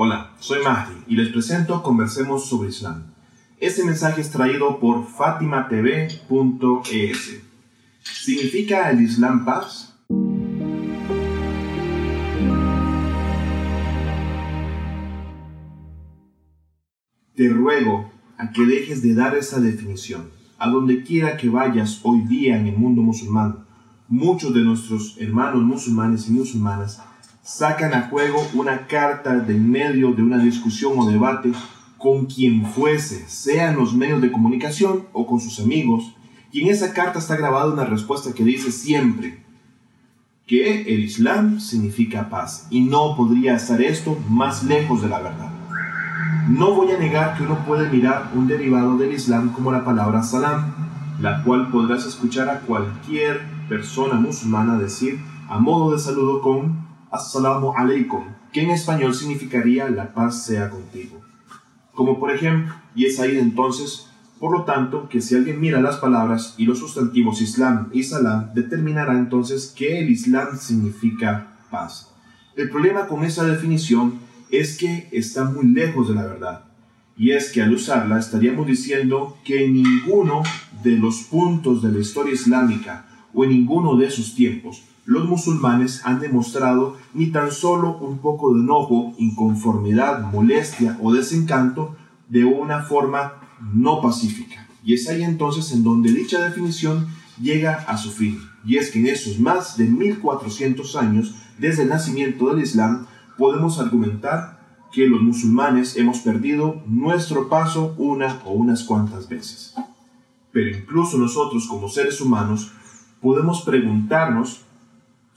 Hola, soy Mahdi y les presento Conversemos sobre Islam. Este mensaje es traído por fatimatv.es. ¿Significa el Islam paz? Te ruego a que dejes de dar esa definición. A donde quiera que vayas hoy día en el mundo musulmán, muchos de nuestros hermanos musulmanes y musulmanas sacan a juego una carta de medio de una discusión o debate con quien fuese, sea en los medios de comunicación o con sus amigos, y en esa carta está grabada una respuesta que dice siempre que el Islam significa paz, y no podría estar esto más lejos de la verdad. No voy a negar que uno puede mirar un derivado del Islam como la palabra salam, la cual podrás escuchar a cualquier persona musulmana decir a modo de saludo con Assalamu alaikum, que en español significaría la paz sea contigo. Como por ejemplo, y es ahí entonces, por lo tanto, que si alguien mira las palabras y los sustantivos Islam y Salam, determinará entonces que el Islam significa paz. El problema con esa definición es que está muy lejos de la verdad. Y es que al usarla estaríamos diciendo que en ninguno de los puntos de la historia islámica o en ninguno de sus tiempos los musulmanes han demostrado ni tan solo un poco de enojo, inconformidad, molestia o desencanto de una forma no pacífica. Y es ahí entonces en donde dicha definición llega a su fin. Y es que en esos más de 1400 años desde el nacimiento del Islam podemos argumentar que los musulmanes hemos perdido nuestro paso una o unas cuantas veces. Pero incluso nosotros como seres humanos podemos preguntarnos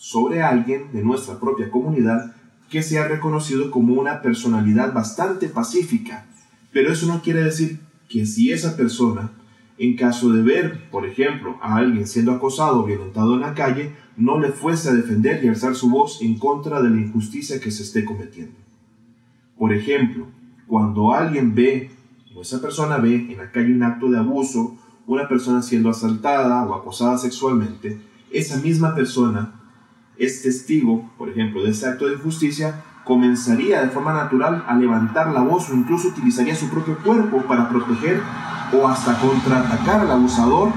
sobre alguien de nuestra propia comunidad que sea reconocido como una personalidad bastante pacífica. Pero eso no quiere decir que si esa persona, en caso de ver, por ejemplo, a alguien siendo acosado o violentado en la calle, no le fuese a defender y alzar su voz en contra de la injusticia que se esté cometiendo. Por ejemplo, cuando alguien ve, o esa persona ve en la calle un acto de abuso, una persona siendo asaltada o acosada sexualmente, esa misma persona es testigo, por ejemplo, de ese acto de injusticia, comenzaría de forma natural a levantar la voz o incluso utilizaría su propio cuerpo para proteger o hasta contraatacar al abusador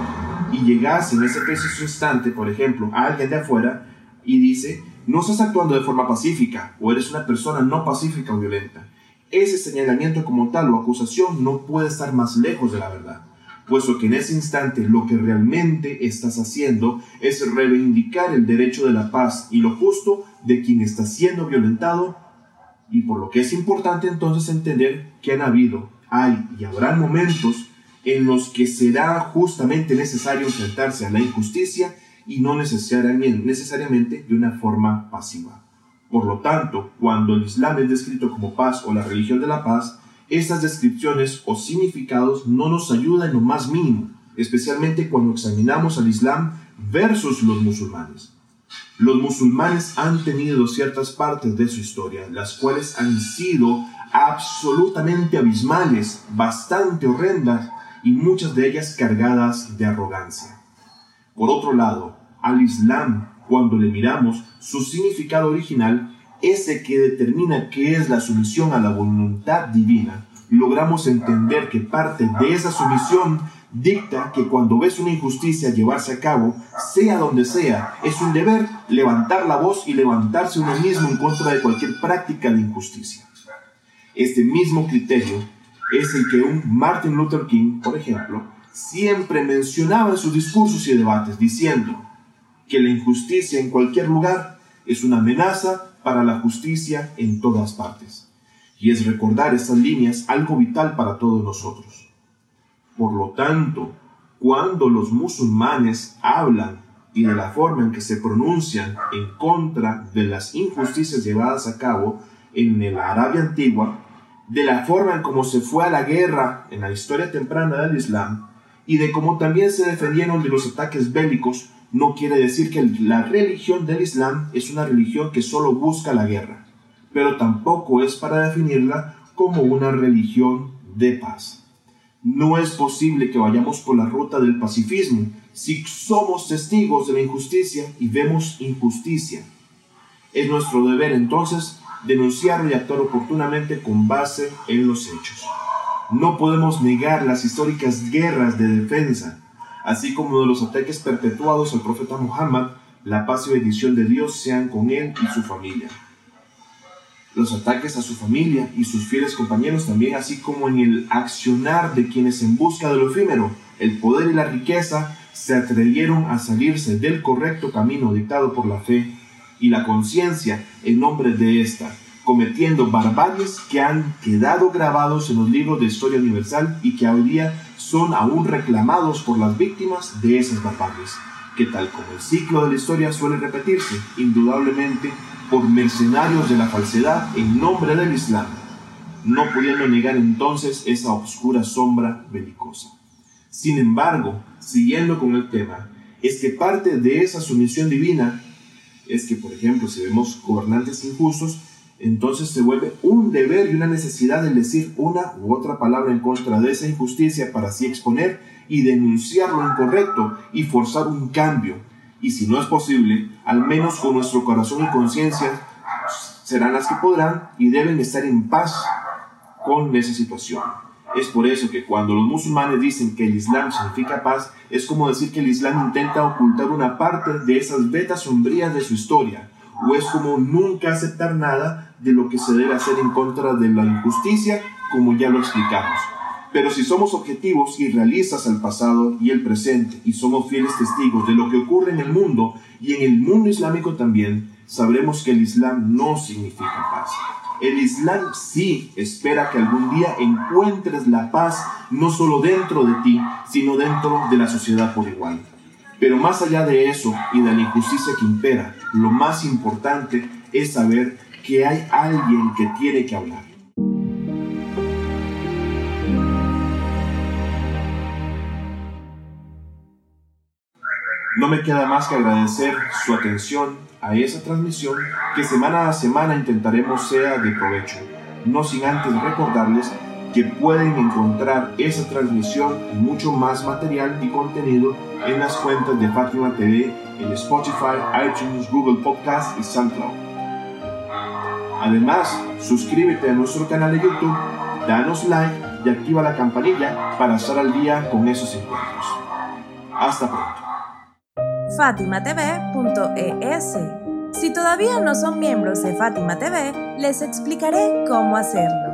y llegase en ese preciso instante, por ejemplo, a alguien de afuera y dice, no estás actuando de forma pacífica o eres una persona no pacífica o violenta. Ese señalamiento como tal o acusación no puede estar más lejos de la verdad puesto que en ese instante lo que realmente estás haciendo es reivindicar el derecho de la paz y lo justo de quien está siendo violentado, y por lo que es importante entonces entender que han habido, hay y habrá momentos en los que será justamente necesario enfrentarse a la injusticia y no necesariamente, de una forma pasiva. Por lo tanto, cuando el Islam es descrito como paz o la religión de la paz, estas descripciones o significados no nos ayudan en lo más mínimo, especialmente cuando examinamos al Islam versus los musulmanes. Los musulmanes han tenido ciertas partes de su historia, las cuales han sido absolutamente abismales, bastante horrendas y muchas de ellas cargadas de arrogancia. Por otro lado, al Islam, cuando le miramos, su significado original ese que determina qué es la sumisión a la voluntad divina, logramos entender que parte de esa sumisión dicta que cuando ves una injusticia llevarse a cabo, sea donde sea, es un deber levantar la voz y levantarse uno mismo en contra de cualquier práctica de injusticia. Este mismo criterio es el que un Martin Luther King, por ejemplo, siempre mencionaba en sus discursos y debates, diciendo que la injusticia en cualquier lugar es una amenaza para la justicia en todas partes. Y es recordar estas líneas algo vital para todos nosotros. Por lo tanto, cuando los musulmanes hablan y de la forma en que se pronuncian en contra de las injusticias llevadas a cabo en la Arabia antigua, de la forma en cómo se fue a la guerra en la historia temprana del Islam y de cómo también se defendieron de los ataques bélicos no quiere decir que la religión del Islam es una religión que solo busca la guerra, pero tampoco es para definirla como una religión de paz. No es posible que vayamos por la ruta del pacifismo si somos testigos de la injusticia y vemos injusticia. Es nuestro deber entonces denunciarlo y actuar oportunamente con base en los hechos. No podemos negar las históricas guerras de defensa, así como de los ataques perpetuados al profeta Muhammad, la paz y bendición de Dios sean con él y su familia. Los ataques a su familia y sus fieles compañeros también, así como en el accionar de quienes en busca de lo efímero, el poder y la riqueza, se atrevieron a salirse del correcto camino dictado por la fe y la conciencia en nombre de esta, cometiendo barbaries que han quedado grabados en los libros de historia universal y que hoy día son aún reclamados por las víctimas de esas barbaries, que tal como el ciclo de la historia suele repetirse, indudablemente por mercenarios de la falsedad en nombre del Islam, no pudiendo negar entonces esa oscura sombra belicosa. Sin embargo, siguiendo con el tema, es que parte de esa sumisión divina es que, por ejemplo, si vemos gobernantes injustos, entonces se vuelve un deber y una necesidad de decir una u otra palabra en contra de esa injusticia para así exponer y denunciar lo incorrecto y forzar un cambio. Y si no es posible, al menos con nuestro corazón y conciencia serán las que podrán y deben estar en paz con esa situación. Es por eso que cuando los musulmanes dicen que el Islam significa paz, es como decir que el Islam intenta ocultar una parte de esas vetas sombrías de su historia, o es como nunca aceptar nada de lo que se debe hacer en contra de la injusticia, como ya lo explicamos. Pero si somos objetivos y realistas al pasado y el presente y somos fieles testigos de lo que ocurre en el mundo y en el mundo islámico también, sabremos que el Islam no significa paz. El Islam sí espera que algún día encuentres la paz no solo dentro de ti, sino dentro de la sociedad por igual. Pero más allá de eso y de la injusticia que impera, lo más importante es saber que hay alguien que tiene que hablar. No me queda más que agradecer su atención a esa transmisión que semana a semana intentaremos sea de provecho, no sin antes recordarles que pueden encontrar esa transmisión y mucho más material y contenido en las cuentas de Fátima TV en Spotify, iTunes, Google Podcast y SoundCloud. Además, suscríbete a nuestro canal de YouTube, danos like y activa la campanilla para estar al día con esos encuentros. Hasta pronto fatimatv.es. Si todavía no son miembros de Fátima TV, les explicaré cómo hacerlo.